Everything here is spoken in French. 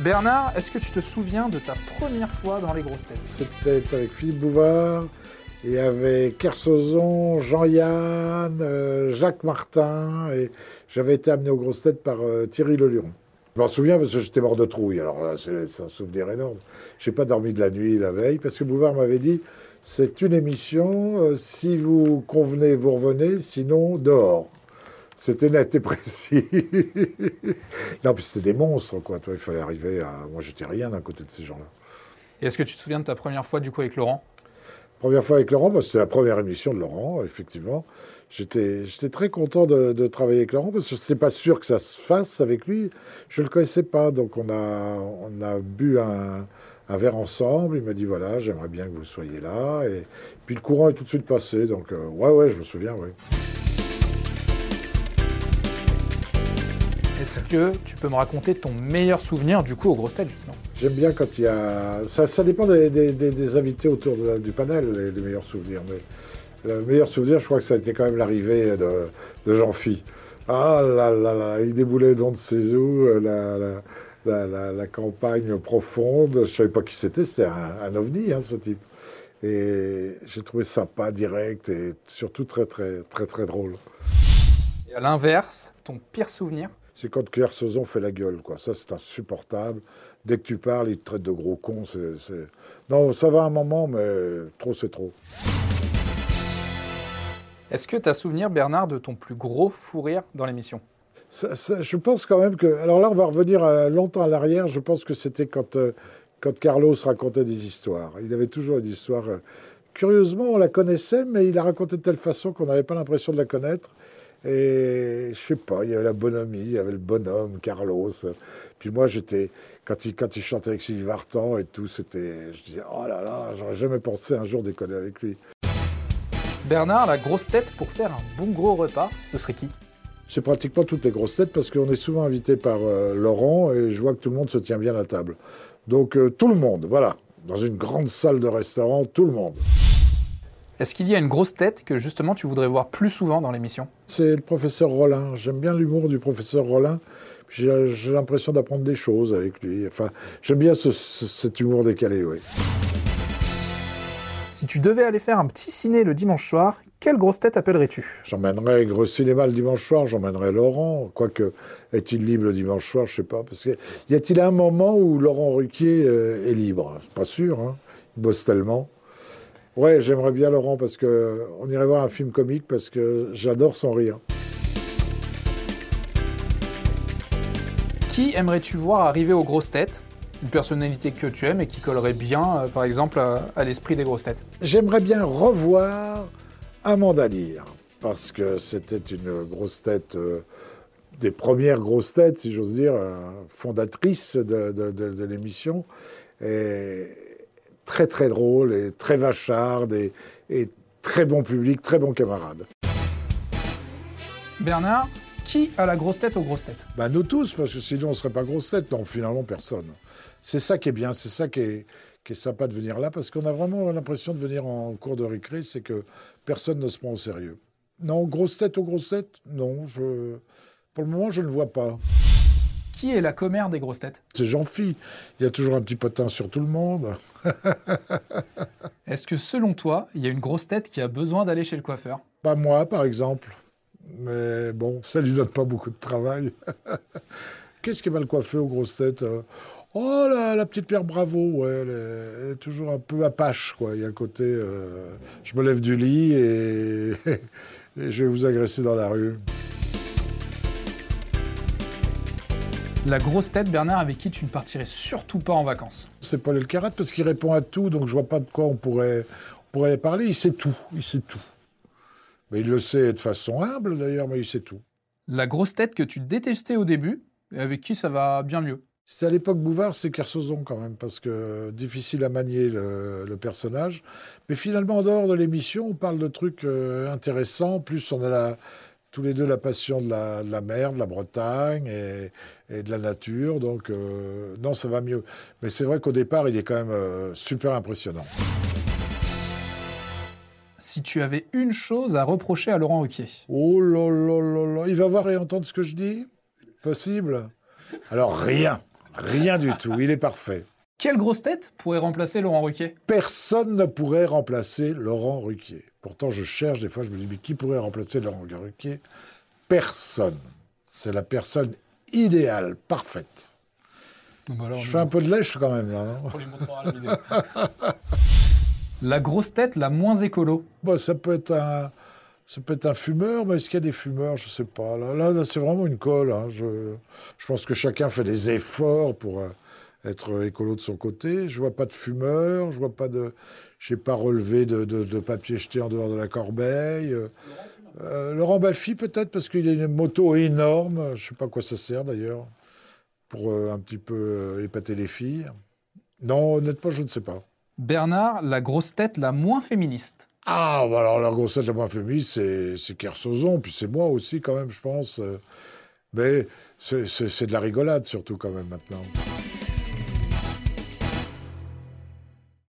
Bernard, est-ce que tu te souviens de ta première fois dans les grosses têtes C'était avec Philippe Bouvard et avec Kersozon, Jean-Yann, euh, Jacques Martin. Et j'avais été amené aux grosses têtes par euh, Thierry Leluron. Je m'en souviens parce que j'étais mort de trouille. Alors là, c'est un souvenir énorme. J'ai pas dormi de la nuit la veille parce que Bouvard m'avait dit c'est une émission. euh, si vous convenez, vous revenez. Sinon, dehors. C'était net et précis. non, puis c'était des monstres, quoi. Toi, il fallait arriver à. Moi, j'étais rien d'un côté de ces gens-là. Et est-ce que tu te souviens de ta première fois du coup avec Laurent? Première fois avec Laurent, bah, c'était la première émission de Laurent, effectivement. J'étais j'étais très content de, de travailler avec Laurent parce que je n'étais pas sûr que ça se fasse avec lui. Je ne le connaissais pas, donc on a, on a bu un, un verre ensemble. Il m'a dit voilà, j'aimerais bien que vous soyez là. Et puis le courant est tout de suite passé, donc euh, ouais, ouais, je me souviens, oui. Est-ce que tu peux me raconter ton meilleur souvenir du coup aux grosses têtes justement? J'aime bien quand il y a. Ça, ça dépend des, des- des- des invités autour de la- du panel, les, les meilleurs souvenirs. Mais le meilleur souvenir, je crois que ça a été quand même l'arrivée de, de Jean-Phi. Ah là là là, il déboulait dans de ses eaux, euh, la, la, la, la- la campagne profonde. Je ne savais pas qui c'était, c'était un, un ovni, hein, ce type. Et j'ai trouvé sympa, direct et surtout très, très, très, très drôle. Et à l'inverse, ton pire souvenir? C'est quand Kersozon fait la gueule, quoi. Ça, c'est insupportable. Dès que tu parles, il te traite de gros con. c'est- c'est- Non, ça va un moment, mais trop, c'est trop. Est-ce que tu as souvenir Bernard de ton plus gros fou rire dans l'émission? Ça- ça- je pense quand même que. Alors là, on va revenir euh, longtemps à l'arrière. Je pense que c'était quand, euh, quand Carlos racontait des histoires. Il avait toujours une histoire. euh, Curieusement, on la connaissait, mais il la racontait de telle façon qu'on n'avait pas l'impression de la connaître. Et je sais pas, il y avait la bonhomie, il y avait le bonhomme, Carlos. Puis moi, j'étais. Quand il, quand il chantait avec Sylvie Vartan et tout, c'était. Je disais, oh là là, j'aurais jamais pensé un jour déconner avec lui. Bernard, la grosse tête pour faire un bon gros repas, ce serait qui? C'est pratiquement toutes les grosses têtes parce qu'on est souvent invité par euh, Laurent et je vois que tout le monde se tient bien à table. Donc euh, tout le monde, voilà. Dans une grande salle de restaurant, tout le monde. Est-ce qu'il y a une grosse tête que justement tu voudrais voir plus souvent dans l'émission? C'est le professeur Rollin. J'aime bien l'humour du professeur Rollin. J'ai j'ai l'impression d'apprendre des choses avec lui. Enfin, j'aime bien ce- ce- cet humour décalé, oui. Si tu devais aller faire un petit ciné le dimanche soir, quelle grosse tête appellerais-tu? J'emmènerais Gros Cinéma le dimanche soir, j'emmènerais Laurent. Quoique, est-il libre le dimanche soir, je sais pas. Parce que y a-t-il un moment où Laurent Ruquier euh, est libre? Pas sûr, hein. Il bosse tellement. Ouais, j'aimerais bien Laurent parce que on irait voir un film comique parce que j'adore son rire. Qui aimerais-tu voir arriver aux grosses têtes? Une personnalité que tu aimes et qui collerait bien, euh, par exemple, à, à l'esprit des grosses têtes? J'aimerais bien revoir Amanda Lear parce que c'était une grosse tête, euh, des premières grosses têtes, si j'ose dire, euh, fondatrice de, de- de- de l'émission. Et très très drôle et très vacharde et, et très bon public, très bon camarade. Bernard, qui a la grosse tête aux grosses têtes? Ben, nous tous, parce que sinon on ne serait pas grosse tête. Non, finalement, personne. C'est ça qui est bien, c'est ça qui est, qui est sympa de venir là, parce qu'on a vraiment l'impression de venir en cours de récré, c'est que personne ne se prend au sérieux. Non, grosse tête aux grosses têtes? Non, je... pour le moment, je ne vois pas. Qui est la commère des grosses têtes C'est Jean-Phi. Il y a toujours un petit potin sur tout le monde. Est-ce que selon toi, il y a une grosse tête qui a besoin d'aller chez le coiffeur? Pas moi, par exemple. Mais bon, ça lui donne pas beaucoup de travail. Qu'est-ce qui est mal coiffé aux grosses têtes euh? Oh, la, la petite Pierre Bravo, ouais, elle est, elle est toujours un peu apache, quoi. Il y a un côté, euh, je me lève du lit et, et je vais vous agresser dans la rue. La grosse tête, Bernard, avec qui tu ne partirais surtout pas en vacances C'est Paul Elkarat parce qu'il répond à tout, donc je vois pas de quoi on pourrait, on pourrait parler. Il sait tout, il sait tout. Mais il le sait de façon humble, d'ailleurs, mais il sait tout. La grosse tête que tu détestais au début, et avec qui ça va bien mieux C'était à l'époque Bouvard, c'est Kersozon quand même, parce que difficile à manier le, le personnage. Mais finalement, en dehors de l'émission, on parle de trucs euh, intéressants. Plus on a la, tous les deux la passion de la, de la mer, de la Bretagne et, et de la nature. Donc, euh, non, ça va mieux. Mais c'est vrai qu'au départ, il est quand même euh, super impressionnant. Si tu avais une chose à reprocher à Laurent Ruquier Oh là là là là, il va voir et entendre ce que je dis? Possible? Alors rien, Rien du tout, il est parfait. Quelle grosse tête pourrait remplacer Laurent Ruquier? Personne ne pourrait remplacer Laurent Ruquier. Pourtant, je cherche, des fois, je me dis, mais qui pourrait remplacer Laurent Ruquier Personne. C'est la personne idéale, parfaite. Bon, bah alors, Je fais un peu de lèche quand même, là, non? On lui montrera la vidéo. la grosse tête la moins écolo. Bon, ça peut être un, ça peut être un fumeur, mais est-ce qu'il y a des fumeurs? Je sais pas. Là, là, là, c'est vraiment une colle. hein. Je, je pense que chacun fait des efforts pour euh, être écolo de son côté. Je vois pas de fumeurs, je vois pas de, j'ai pas relevé de, de, de papier jeté en dehors de la corbeille. Euh, euh, Laurent Baffy peut-être parce qu'il a une moto énorme. Je sais pas à quoi ça sert d'ailleurs pour euh, un petit peu épater les filles. Non, honnêtement, je ne sais pas. Bernard, la grosse tête la moins féministe. Ah, bah alors la grossette la moins féministe, c'est, c'est Kersozon, puis c'est moi aussi quand même, je pense. Mais c'est de la rigolade surtout quand même maintenant.